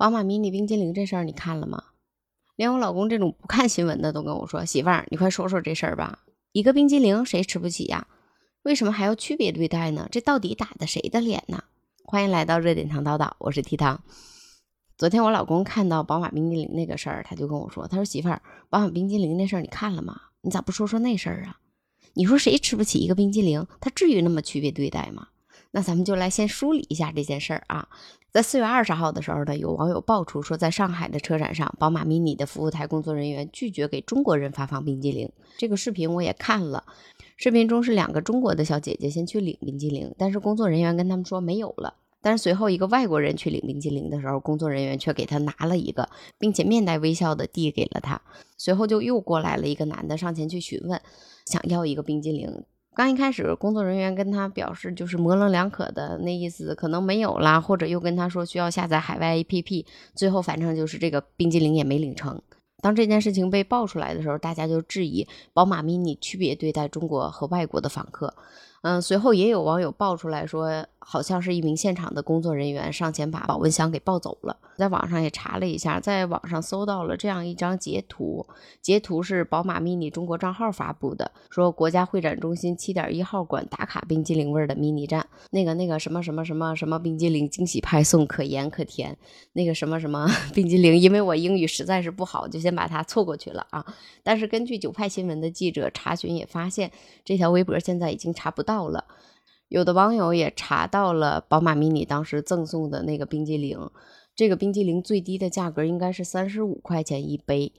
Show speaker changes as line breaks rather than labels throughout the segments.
宝马迷你冰激凌这事儿你看了吗？连我老公这种不看新闻的都跟我说：“媳妇儿，你快说说这事儿吧。一个冰激凌谁吃不起呀？为什么还要区别对待呢？这到底打的谁的脸呢？”欢迎来到热点糖叨叨，我是提糖。昨天我老公看到宝马冰激凌那个事儿，他就跟我说：“他说媳妇儿，宝马冰激凌那事儿你看了吗？你咋不说说那事儿啊？你说谁吃不起一个冰激凌？他至于那么区别对待吗？”那咱们就来先梳理一下这件事儿啊。在四月二十号的时候呢，有网友爆出说，在上海的车展上，宝马 mini 的服务台工作人员拒绝给中国人发放冰激凌。这个视频我也看了，视频中是两个中国的小姐姐先去领冰激凌，但是工作人员跟他们说没有了。但是随后一个外国人去领冰激凌的时候，工作人员却给他拿了一个，并且面带微笑的递给了他。随后就又过来了一个男的上前去询问，想要一个冰激凌。刚一开始，工作人员跟他表示就是模棱两可的那意思，可能没有啦，或者又跟他说需要下载海外 APP。最后反正就是这个冰激凌也没领成。当这件事情被爆出来的时候，大家就质疑宝马 mini 区别对待中国和外国的访客。嗯，随后也有网友爆出来说，好像是一名现场的工作人员上前把保温箱给抱走了。在网上也查了一下，在网上搜到了这样一张截图，截图是宝马 mini 中国账号发布的，说国家会展中心七点一号馆打卡冰激凌味的 mini 站，那个那个什么什么什么什么冰激凌惊喜派送，可盐可甜，那个什么什么 冰激凌，因为我英语实在是不好，就先把它错过去了啊。但是根据九派新闻的记者查询也发现，这条微博现在已经查不到。到了，有的网友也查到了宝马 mini 当时赠送的那个冰激凌，这个冰激凌最低的价格应该是三十五块钱一杯。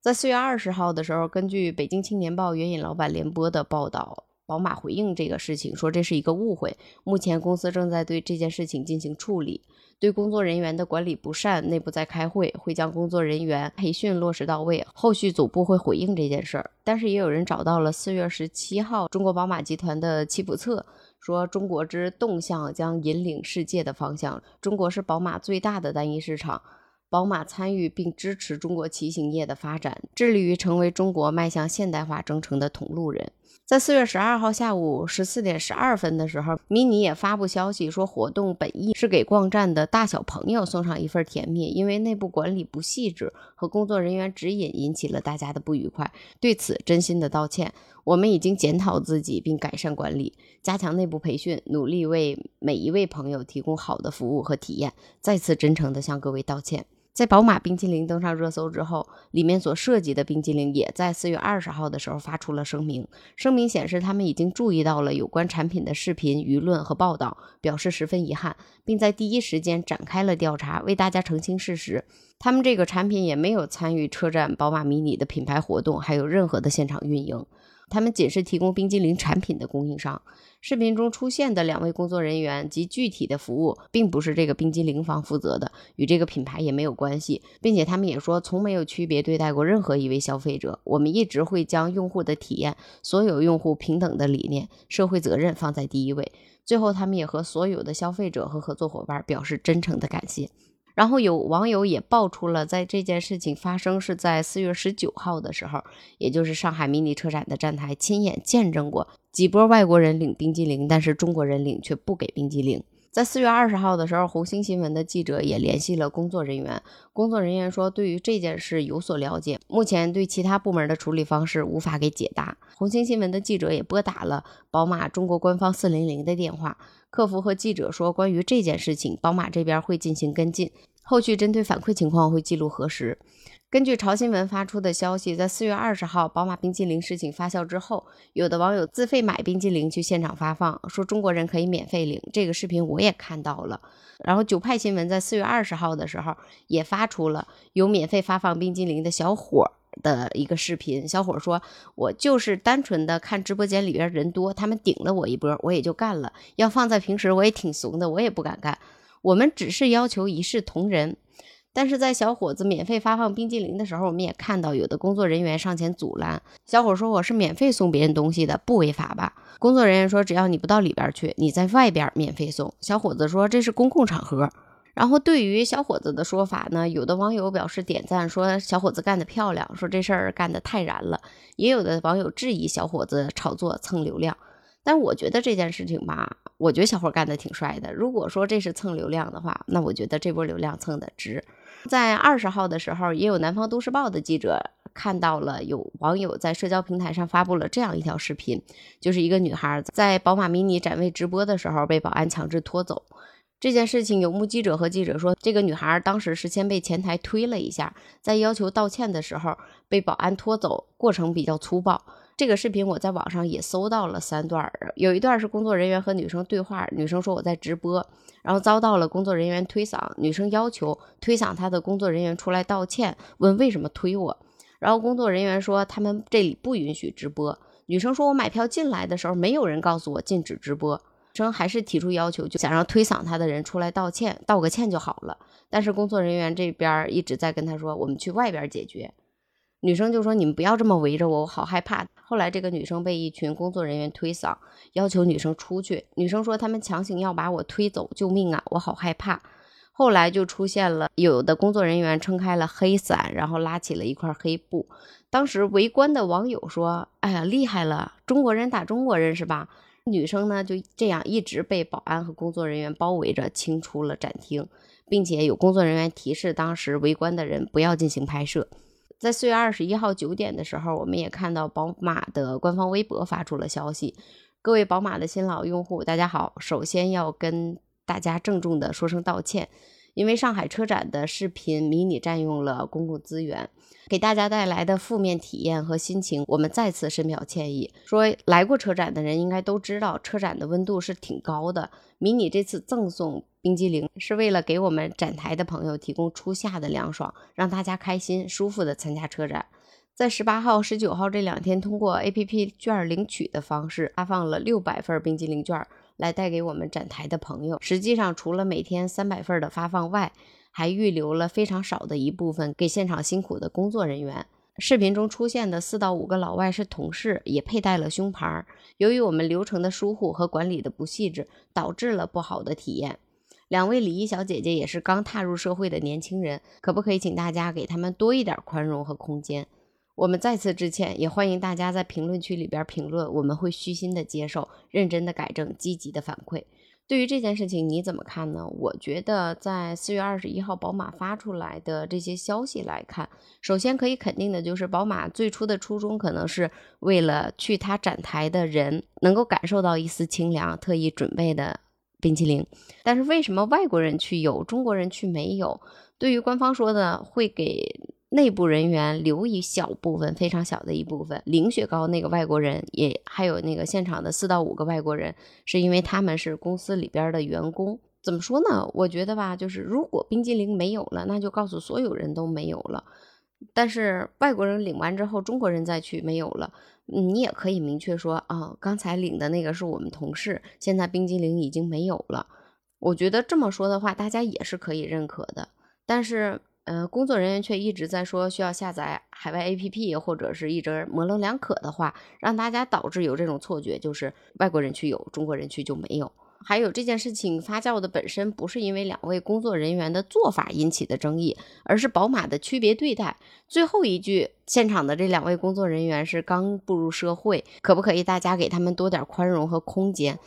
在四月二十号的时候，根据北京青年报援引老板联播的报道，宝马回应这个事情，说这是一个误会，目前公司正在对这件事情进行处理。对工作人员的管理不善，内部在开会，会将工作人员培训落实到位。后续总部会回应这件事儿。但是也有人找到了四月十七号中国宝马集团的七普策，说中国之动向将引领世界的方向。中国是宝马最大的单一市场，宝马参与并支持中国骑行业的发展，致力于成为中国迈向现代化征程的同路人。在四月十二号下午十四点十二分的时候，迷你也发布消息说，活动本意是给逛站的大小朋友送上一份甜蜜，因为内部管理不细致和工作人员指引引起了大家的不愉快，对此真心的道歉。我们已经检讨自己并改善管理，加强内部培训，努力为每一位朋友提供好的服务和体验。再次真诚的向各位道歉。在宝马冰淇淋登上热搜之后，里面所涉及的冰淇淋也在四月二十号的时候发出了声明。声明显示，他们已经注意到了有关产品的视频、舆论和报道，表示十分遗憾，并在第一时间展开了调查，为大家澄清事实。他们这个产品也没有参与车展宝马迷你的品牌活动，还有任何的现场运营。他们仅是提供冰激凌产品的供应商。视频中出现的两位工作人员及具体的服务，并不是这个冰激凌方负责的，与这个品牌也没有关系，并且他们也说从没有区别对待过任何一位消费者。我们一直会将用户的体验、所有用户平等的理念、社会责任放在第一位。最后，他们也和所有的消费者和合作伙伴表示真诚的感谢。然后有网友也爆出了，在这件事情发生是在四月十九号的时候，也就是上海迷你车展的站台，亲眼见证过几波外国人领冰激凌，但是中国人领却不给冰激凌。在四月二十号的时候，红星新闻的记者也联系了工作人员，工作人员说对于这件事有所了解，目前对其他部门的处理方式无法给解答。红星新闻的记者也拨打了宝马中国官方四零零的电话，客服和记者说，关于这件事情，宝马这边会进行跟进。后续针对反馈情况会记录核实。根据潮新闻发出的消息，在四月二十号宝马冰激凌事情发酵之后，有的网友自费买冰激凌去现场发放，说中国人可以免费领。这个视频我也看到了。然后九派新闻在四月二十号的时候也发出了有免费发放冰激凌的小伙的一个视频。小伙说：“我就是单纯的看直播间里边人多，他们顶了我一波，我也就干了。要放在平时，我也挺怂的，我也不敢干。”我们只是要求一视同仁，但是在小伙子免费发放冰激凌的时候，我们也看到有的工作人员上前阻拦。小伙说：“我是免费送别人东西的，不违法吧？”工作人员说：“只要你不到里边去，你在外边免费送。”小伙子说：“这是公共场合。”然后对于小伙子的说法呢，有的网友表示点赞，说小伙子干得漂亮，说这事儿干得太燃了。也有的网友质疑小伙子炒作蹭流量。但我觉得这件事情吧。我觉得小伙干的挺帅的。如果说这是蹭流量的话，那我觉得这波流量蹭的值。在二十号的时候，也有南方都市报的记者看到了有网友在社交平台上发布了这样一条视频，就是一个女孩在宝马 mini 展位直播的时候被保安强制拖走。这件事情有目击者和记者说，这个女孩当时是先被前台推了一下，在要求道歉的时候被保安拖走，过程比较粗暴。这个视频我在网上也搜到了三段，有一段是工作人员和女生对话，女生说我在直播，然后遭到了工作人员推搡，女生要求推搡她的工作人员出来道歉，问为什么推我，然后工作人员说他们这里不允许直播，女生说我买票进来的时候没有人告诉我禁止直播。生还是提出要求，就想让推搡他的人出来道歉，道个歉就好了。但是工作人员这边一直在跟他说：“我们去外边解决。”女生就说：“你们不要这么围着我，我好害怕。”后来这个女生被一群工作人员推搡，要求女生出去。女生说：“他们强行要把我推走，救命啊！我好害怕。”后来就出现了有的工作人员撑开了黑伞，然后拉起了一块黑布。当时围观的网友说：“哎呀，厉害了，中国人打中国人是吧？”女生呢就这样一直被保安和工作人员包围着，清出了展厅，并且有工作人员提示当时围观的人不要进行拍摄。在四月二十一号九点的时候，我们也看到宝马的官方微博发出了消息：各位宝马的新老用户，大家好，首先要跟大家郑重的说声道歉。因为上海车展的视频迷你占用了公共资源，给大家带来的负面体验和心情，我们再次深表歉意。说来过车展的人应该都知道，车展的温度是挺高的。迷你这次赠送冰激凌，是为了给我们展台的朋友提供初夏的凉爽，让大家开心舒服的参加车展。在十八号、十九号这两天，通过 APP 券领取的方式发放了六百份冰激凌券。来带给我们展台的朋友，实际上除了每天三百份的发放外，还预留了非常少的一部分给现场辛苦的工作人员。视频中出现的四到五个老外是同事，也佩戴了胸牌。由于我们流程的疏忽和管理的不细致，导致了不好的体验。两位礼仪小姐姐也是刚踏入社会的年轻人，可不可以请大家给他们多一点宽容和空间？我们再次致歉，也欢迎大家在评论区里边评论，我们会虚心的接受，认真的改正，积极的反馈。对于这件事情你怎么看呢？我觉得在四月二十一号宝马发出来的这些消息来看，首先可以肯定的就是宝马最初的初衷可能是为了去他展台的人能够感受到一丝清凉，特意准备的冰淇淋。但是为什么外国人去有，中国人去没有？对于官方说的会给。内部人员留一小部分，非常小的一部分。领雪糕那个外国人，也还有那个现场的四到五个外国人，是因为他们是公司里边的员工。怎么说呢？我觉得吧，就是如果冰激凌没有了，那就告诉所有人都没有了。但是外国人领完之后，中国人再去没有了，你也可以明确说啊，刚才领的那个是我们同事，现在冰激凌已经没有了。我觉得这么说的话，大家也是可以认可的。但是。呃，工作人员却一直在说需要下载海外 APP，或者是一直模棱两可的话，让大家导致有这种错觉，就是外国人去有，中国人去就没有。还有这件事情发酵的本身不是因为两位工作人员的做法引起的争议，而是宝马的区别对待。最后一句，现场的这两位工作人员是刚步入社会，可不可以大家给他们多点宽容和空间？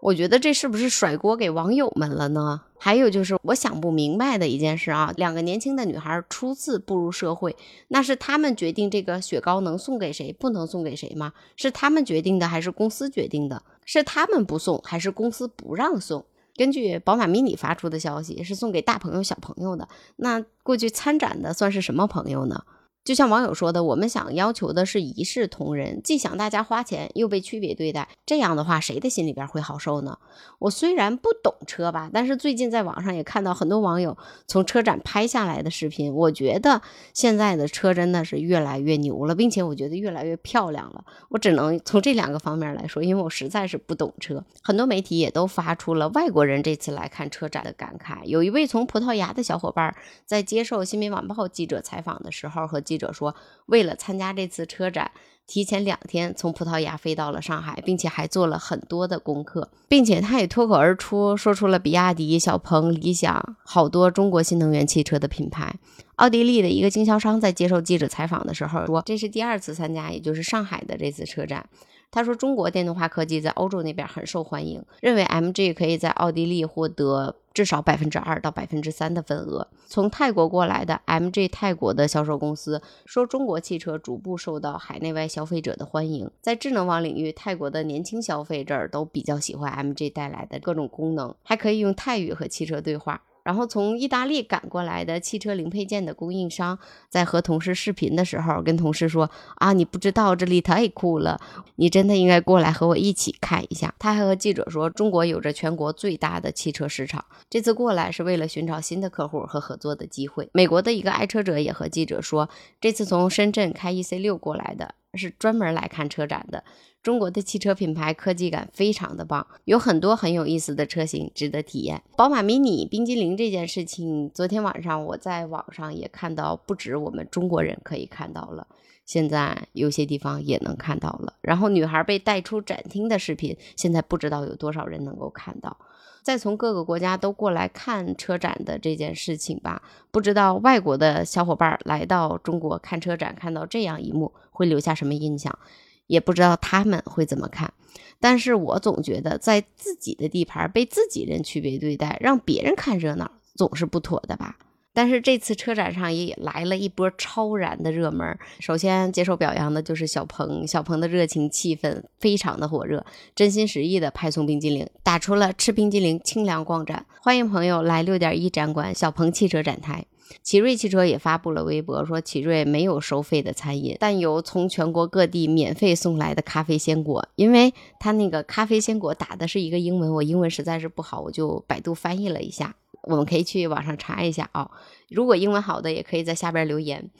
我觉得这是不是甩锅给网友们了呢？还有就是我想不明白的一件事啊，两个年轻的女孩初次步入社会，那是他们决定这个雪糕能送给谁，不能送给谁吗？是他们决定的还是公司决定的？是他们不送还是公司不让送？根据宝马迷你发出的消息，是送给大朋友小朋友的。那过去参展的算是什么朋友呢？就像网友说的，我们想要求的是一视同仁，既想大家花钱，又被区别对待，这样的话，谁的心里边会好受呢？我虽然不懂车吧，但是最近在网上也看到很多网友从车展拍下来的视频，我觉得现在的车真的是越来越牛了，并且我觉得越来越漂亮了。我只能从这两个方面来说，因为我实在是不懂车。很多媒体也都发出了外国人这次来看车展的感慨。有一位从葡萄牙的小伙伴在接受新民晚报记者采访的时候和记。者说，为了参加这次车展，提前两天从葡萄牙飞到了上海，并且还做了很多的功课，并且他也脱口而出说出了比亚迪、小鹏、理想好多中国新能源汽车的品牌。奥地利的一个经销商在接受记者采访的时候说，这是第二次参加，也就是上海的这次车展。他说中国电动化科技在欧洲那边很受欢迎，认为 MG 可以在奥地利获得至少百分之二到百分之三的份额。从泰国过来的 MG 泰国的销售公司说，中国汽车逐步受到海内外消费者的欢迎，在智能网领域，泰国的年轻消费者都比较喜欢 MG 带来的各种功能，还可以用泰语和汽车对话。然后从意大利赶过来的汽车零配件的供应商，在和同事视频的时候，跟同事说：“啊，你不知道这里太酷了，你真的应该过来和我一起看一下。”他还和记者说：“中国有着全国最大的汽车市场，这次过来是为了寻找新的客户和合作的机会。”美国的一个爱车者也和记者说：“这次从深圳开 EC 六过来的。”是专门来看车展的。中国的汽车品牌科技感非常的棒，有很多很有意思的车型值得体验。宝马 mini 冰激凌这件事情，昨天晚上我在网上也看到，不止我们中国人可以看到了，现在有些地方也能看到了。然后女孩被带出展厅的视频，现在不知道有多少人能够看到。再从各个国家都过来看车展的这件事情吧，不知道外国的小伙伴来到中国看车展，看到这样一幕会留下什么印象，也不知道他们会怎么看。但是我总觉得在自己的地盘被自己人区别对待，让别人看热闹，总是不妥的吧。但是这次车展上也来了一波超燃的热门。首先接受表扬的就是小鹏，小鹏的热情气氛非常的火热，真心实意的派送冰激凌，打出了吃冰激凌清凉逛展，欢迎朋友来六点一展馆小鹏汽车展台。奇瑞汽车也发布了微博，说奇瑞没有收费的餐饮，但有从全国各地免费送来的咖啡鲜果。因为他那个咖啡鲜果打的是一个英文，我英文实在是不好，我就百度翻译了一下。我们可以去网上查一下啊，如果英文好的，也可以在下边留言。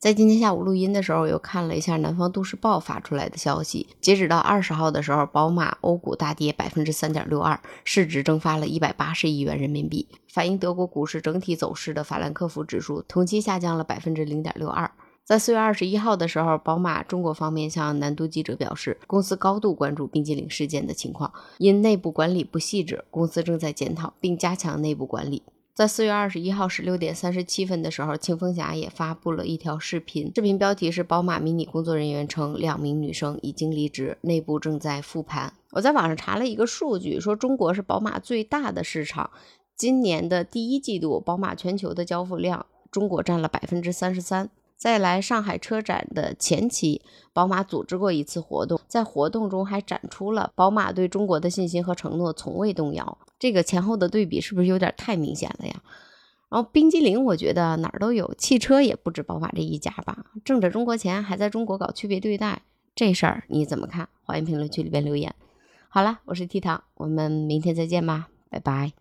在今天下午录音的时候，我又看了一下南方都市报发出来的消息，截止到二十号的时候，宝马欧股大跌百分之三点六二，市值蒸发了一百八十亿元人民币。反映德国股市整体走势的法兰克福指数同期下降了百分之零点六二。在四月二十一号的时候，宝马中国方面向南都记者表示，公司高度关注冰激凌事件的情况，因内部管理不细致，公司正在检讨并加强内部管理。在四月二十一号十六点三十七分的时候，青风侠也发布了一条视频，视频标题是“宝马 mini 工作人员称两名女生已经离职，内部正在复盘”。我在网上查了一个数据，说中国是宝马最大的市场，今年的第一季度，宝马全球的交付量，中国占了百分之三十三。在来上海车展的前期，宝马组织过一次活动，在活动中还展出了宝马对中国的信心和承诺从未动摇。这个前后的对比是不是有点太明显了呀？然后冰激凌，我觉得哪儿都有，汽车也不止宝马这一家吧？挣着中国钱还在中国搞区别对待，这事儿你怎么看？欢迎评论区里边留言。好了，我是 T 糖，我们明天再见吧，拜拜。